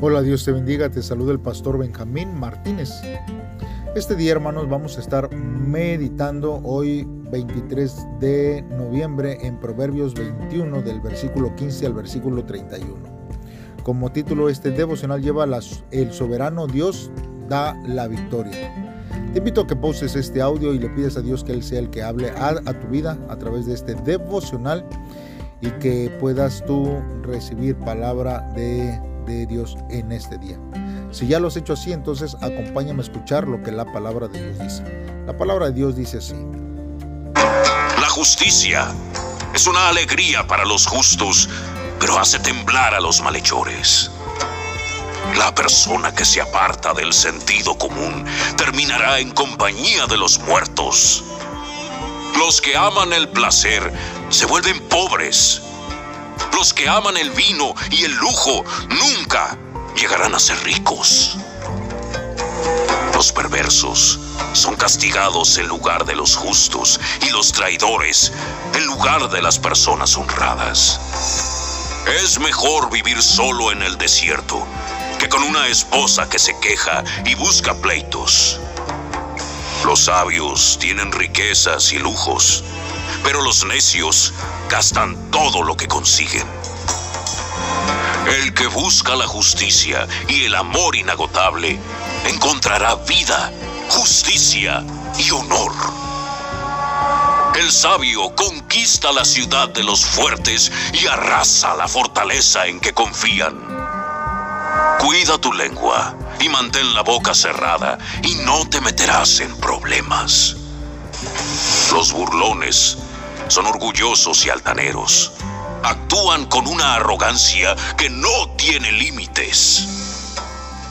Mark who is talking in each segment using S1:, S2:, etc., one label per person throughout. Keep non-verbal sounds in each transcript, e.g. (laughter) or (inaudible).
S1: Hola, Dios te bendiga, te saluda el pastor Benjamín Martínez. Este día, hermanos, vamos a estar meditando hoy 23 de noviembre en Proverbios 21 del versículo 15 al versículo 31. Como título, este devocional lleva El soberano Dios da la victoria. Te invito a que poses este audio y le pides a Dios que Él sea el que hable a, a tu vida a través de este devocional y que puedas tú recibir palabra de de Dios en este día. Si ya lo has hecho así, entonces acompáñame a escuchar lo que la palabra de Dios dice. La palabra de Dios dice así.
S2: La justicia es una alegría para los justos, pero hace temblar a los malhechores. La persona que se aparta del sentido común terminará en compañía de los muertos. Los que aman el placer se vuelven pobres los que aman el vino y el lujo nunca llegarán a ser ricos. Los perversos son castigados en lugar de los justos y los traidores en lugar de las personas honradas. Es mejor vivir solo en el desierto que con una esposa que se queja y busca pleitos. Los sabios tienen riquezas y lujos, pero los necios gastan todo lo que consiguen. El que busca la justicia y el amor inagotable encontrará vida, justicia y honor. El sabio conquista la ciudad de los fuertes y arrasa la fortaleza en que confían. Cuida tu lengua y mantén la boca cerrada y no te meterás en problemas. Los burlones son orgullosos y altaneros. Actúan con una arrogancia que no tiene límites.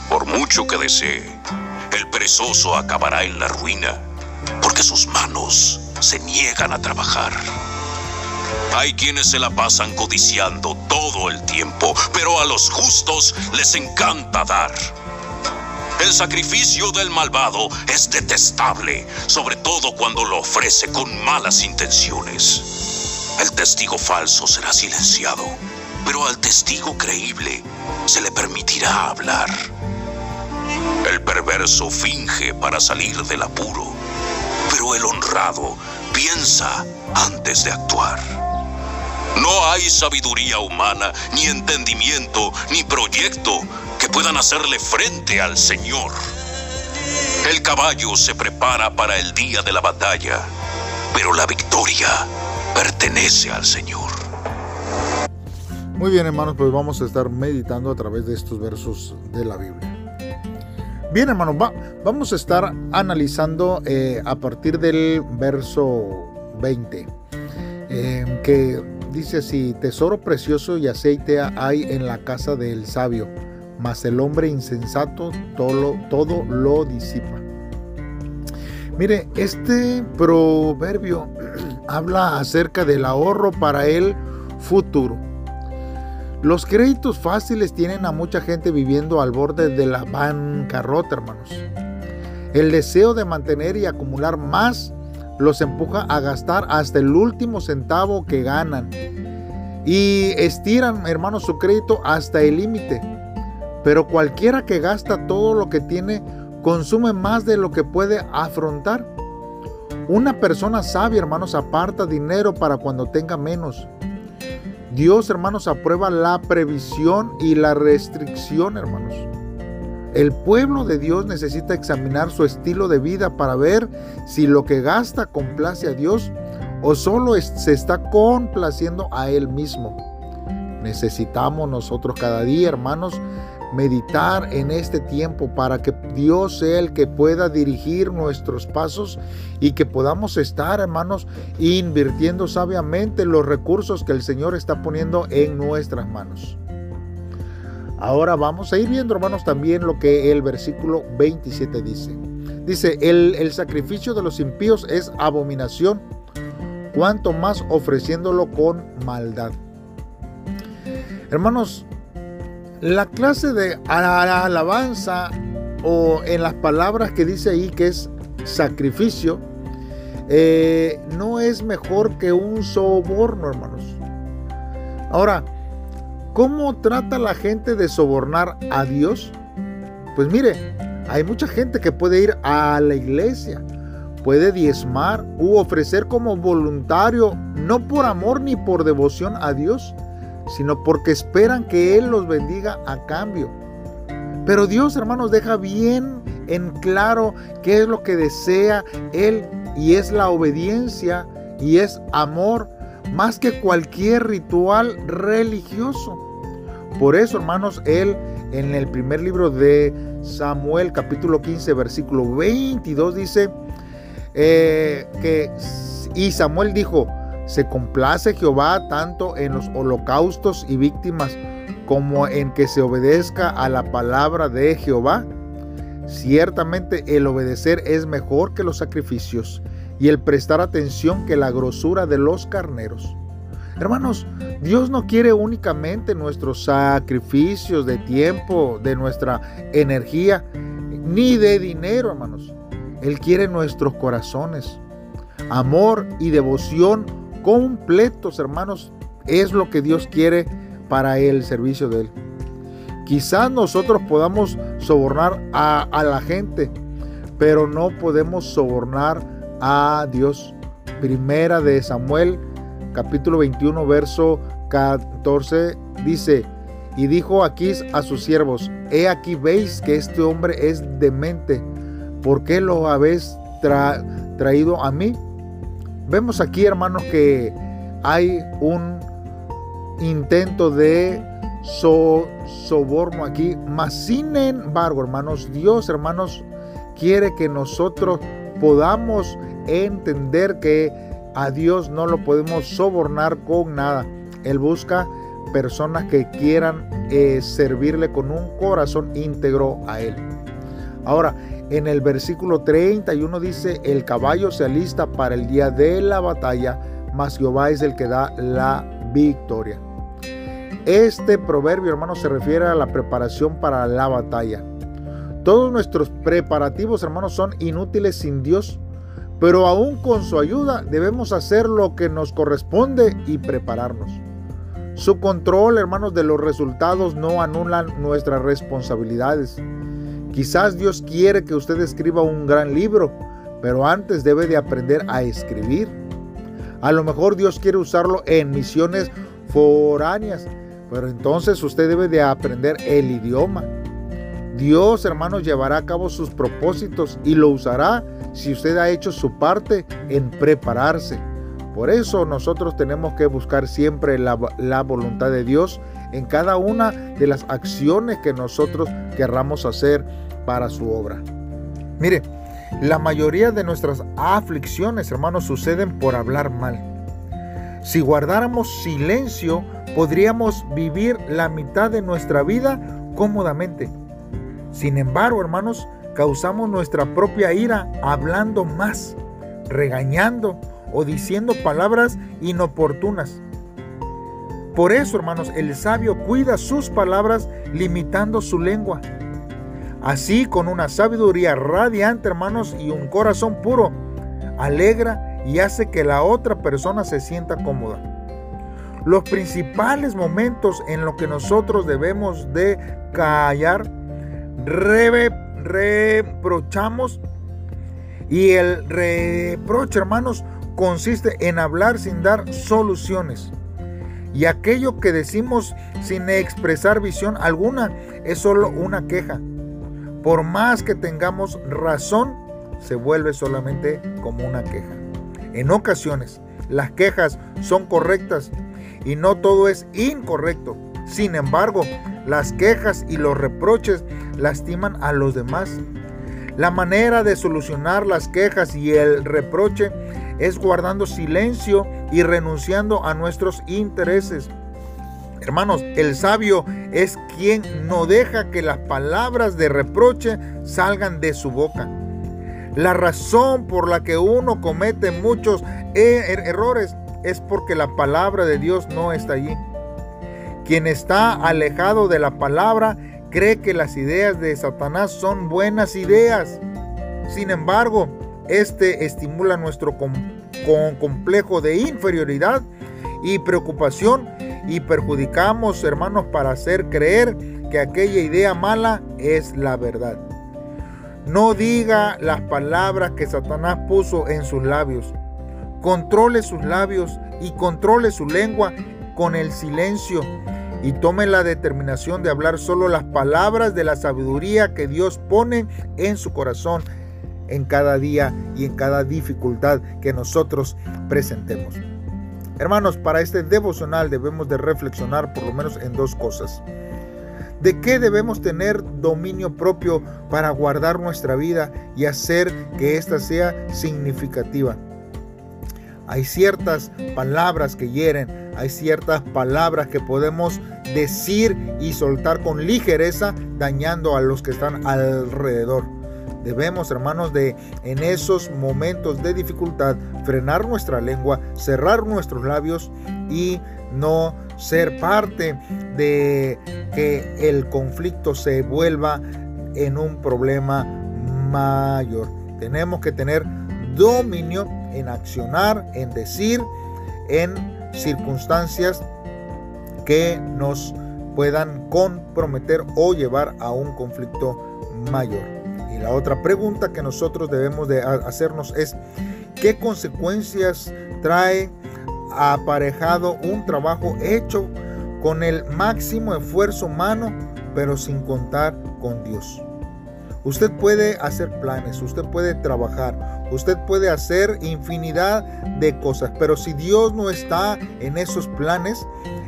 S2: Por mucho que desee, el perezoso acabará en la ruina, porque sus manos se niegan a trabajar. Hay quienes se la pasan codiciando todo el tiempo, pero a los justos les encanta dar. El sacrificio del malvado es detestable, sobre todo cuando lo ofrece con malas intenciones. El testigo falso será silenciado, pero al testigo creíble se le permitirá hablar. El perverso finge para salir del apuro, pero el honrado piensa antes de actuar. No hay sabiduría humana, ni entendimiento, ni proyecto que puedan hacerle frente al Señor. El caballo se prepara para el día de la batalla, pero la victoria pertenece al Señor.
S1: Muy bien hermanos, pues vamos a estar meditando a través de estos versos de la Biblia. Bien hermanos, vamos a estar analizando eh, a partir del verso 20, eh, que dice así, tesoro precioso y aceite hay en la casa del sabio mas el hombre insensato todo, todo lo disipa. Mire, este proverbio (clears throat) habla acerca del ahorro para el futuro. Los créditos fáciles tienen a mucha gente viviendo al borde de la bancarrota, hermanos. El deseo de mantener y acumular más los empuja a gastar hasta el último centavo que ganan. Y estiran, hermanos, su crédito hasta el límite. Pero cualquiera que gasta todo lo que tiene consume más de lo que puede afrontar. Una persona sabia, hermanos, aparta dinero para cuando tenga menos. Dios, hermanos, aprueba la previsión y la restricción, hermanos. El pueblo de Dios necesita examinar su estilo de vida para ver si lo que gasta complace a Dios o solo se está complaciendo a Él mismo. Necesitamos nosotros cada día, hermanos, meditar en este tiempo para que Dios sea el que pueda dirigir nuestros pasos y que podamos estar, hermanos, invirtiendo sabiamente los recursos que el Señor está poniendo en nuestras manos. Ahora vamos a ir viendo, hermanos, también lo que el versículo 27 dice. Dice, el, sacrificio de los impíos es abominación, cuanto más ofreciéndolo con maldad. Hermanos, la clase de alabanza o en las palabras que dice ahí que es sacrificio, eh, no es mejor que un soborno, hermanos. Ahora, ¿Cómo trata la gente de sobornar a Dios? Pues mire, hay mucha gente que puede ir a la iglesia, puede diezmar u ofrecer como voluntario, no por amor ni por devoción a Dios, sino porque esperan que Él los bendiga a cambio. Pero Dios, hermanos, deja bien en claro qué es lo que desea Él y es la obediencia y es amor más que cualquier ritual religioso. Por eso, hermanos, Él en el primer libro de Samuel capítulo 15 versículo 22 dice eh, que y Samuel dijo, se complace Jehová tanto en los holocaustos y víctimas como en que se obedezca a la palabra de Jehová. Ciertamente el obedecer es mejor que los sacrificios y el prestar atención que la grosura de los carneros. Hermanos, Dios no quiere únicamente nuestros sacrificios de tiempo, de nuestra energía, ni de dinero, hermanos. Él quiere nuestros corazones. Amor y devoción completos, hermanos, es lo que Dios quiere para el servicio de Él. Quizás nosotros podamos sobornar a, a la gente, pero no podemos sobornar a Dios. Primera de Samuel capítulo 21, verso 14, dice, y dijo Aquís a sus siervos, he aquí veis que este hombre es demente, ¿por qué lo habéis traído a mí? Vemos aquí, hermanos, que hay un intento de soborno aquí, mas sin embargo, hermanos, Dios, hermanos, quiere que nosotros podamos entender que a Dios no lo podemos sobornar con nada. Él busca personas que quieran eh, servirle con un corazón íntegro a Él. Ahora, en el versículo 31 dice, el caballo se alista para el día de la batalla, mas Jehová es el que da la victoria. Este proverbio, hermano, se refiere a la preparación para la batalla. Todos nuestros preparativos, hermanos, son inútiles sin Dios. Pero aún con su ayuda debemos hacer lo que nos corresponde y prepararnos. Su control, hermanos, de los resultados no anulan nuestras responsabilidades. Quizás Dios quiere que usted escriba un gran libro, pero antes debe de aprender a escribir. A lo mejor Dios quiere usarlo en misiones foráneas, pero entonces usted debe de aprender el idioma. Dios, hermanos, llevará a cabo sus propósitos y lo usará si usted ha hecho su parte en prepararse. Por eso nosotros tenemos que buscar siempre la, voluntad de Dios en cada una de las acciones que nosotros querramos hacer para su obra. Mire, la mayoría de nuestras aflicciones, hermanos, suceden por hablar mal. Si guardáramos silencio, podríamos vivir la mitad de nuestra vida cómodamente. Sin embargo, hermanos, causamos nuestra propia ira hablando más, regañando o diciendo palabras inoportunas. Por eso, hermanos, el sabio cuida sus palabras limitando su lengua. Así, con una sabiduría radiante, hermanos, y un corazón puro, alegra y hace que la otra persona se sienta cómoda. Los principales momentos en los que nosotros debemos de callar, reprochamos. Y el reproche, hermanos, consiste en hablar sin dar soluciones. Y aquello que decimos sin expresar visión alguna es solo una queja. Por más que tengamos razón, se vuelve solamente como una queja. En ocasiones, las quejas son correctas y no todo es incorrecto. Sin embargo, las quejas y los reproches lastiman a los demás. La manera de solucionar las quejas y el reproche es guardando silencio y renunciando a nuestros intereses. Hermanos, el sabio es quien no deja que las palabras de reproche salgan de su boca. La razón por la que uno comete muchos e-, er-, errores es porque la palabra de Dios no está allí. Quien está alejado de la palabra cree que las ideas de Satanás son buenas ideas. Sin embargo, este estimula nuestro complejo de inferioridad y preocupación y perjudicamos, hermanos, para hacer creer que aquella idea mala es la verdad. No diga las palabras que Satanás puso en sus labios. Controle sus labios y controle su lengua con el silencio y tome la determinación de hablar solo las palabras de la sabiduría que Dios pone en su corazón en cada día y en cada dificultad que nosotros presentemos. Hermanos, para este devocional debemos de reflexionar por lo menos en dos cosas. ¿De qué debemos tener dominio propio para guardar nuestra vida y hacer que ésta sea significativa? Hay ciertas palabras que hieren, hay ciertas palabras que podemos decir y soltar con ligereza dañando a los que están alrededor. Debemos, hermanos, de en esos momentos de dificultad frenar nuestra lengua, cerrar nuestros labios y no ser parte de que el conflicto se vuelva en un problema mayor. Tenemos que tener dominio en accionar, en decir, en circunstancias que nos puedan comprometer o llevar a un conflicto mayor. Y la otra pregunta que nosotros debemos de hacernos es, ¿qué consecuencias trae aparejado un trabajo hecho con el máximo esfuerzo humano, pero sin contar con Dios? Usted puede hacer planes, usted puede trabajar, usted puede hacer infinidad de cosas, pero si Dios no está en esos planes,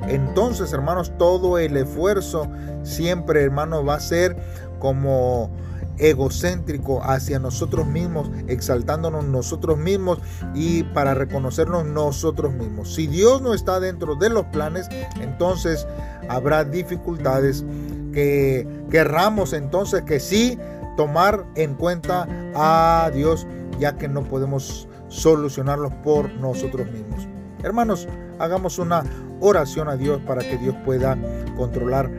S1: entonces hermanos, todo el esfuerzo siempre hermano va a ser como egocéntrico hacia nosotros mismos, exaltándonos nosotros mismos y para reconocernos nosotros mismos. Si Dios no está dentro de los planes, entonces habrá dificultades que querramos entonces que sí tomar en cuenta a Dios, ya que no podemos solucionarlos por nosotros mismos. Hermanos, hagamos una oración a Dios para que Dios pueda controlar,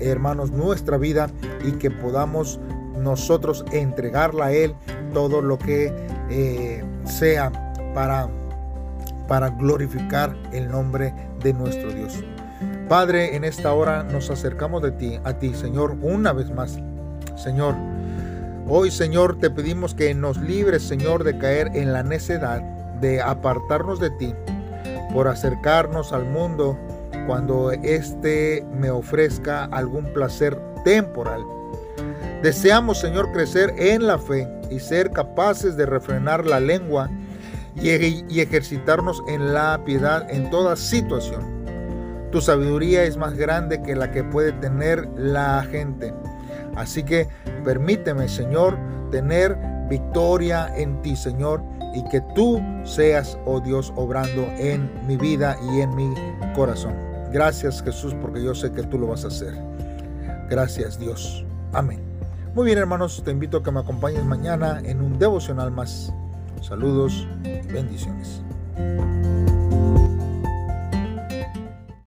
S1: hermanos, nuestra vida y que podamos nosotros entregarla a Él todo lo que eh, sea para, para glorificar el nombre de nuestro Dios. Padre, en esta hora nos acercamos de ti, a ti, Señor, una vez más. Señor, hoy, Señor, te pedimos que nos libres, Señor, de caer en la necedad, de apartarnos de ti, por acercarnos al mundo cuando éste me ofrezca algún placer temporal Deseamos, Señor, crecer en la fe y ser capaces de refrenar la lengua y, ejercitarnos en la piedad en toda situación. Tu sabiduría es más grande que la que puede tener la gente. Así que permíteme, Señor, tener victoria en ti, Señor, y que tú seas, oh Dios, obrando en mi vida y en mi corazón. Gracias, Jesús, porque yo sé que tú lo vas a hacer. Gracias, Dios. Amén. Muy bien hermanos, te invito a que me acompañes mañana en un devocional más. Saludos y bendiciones.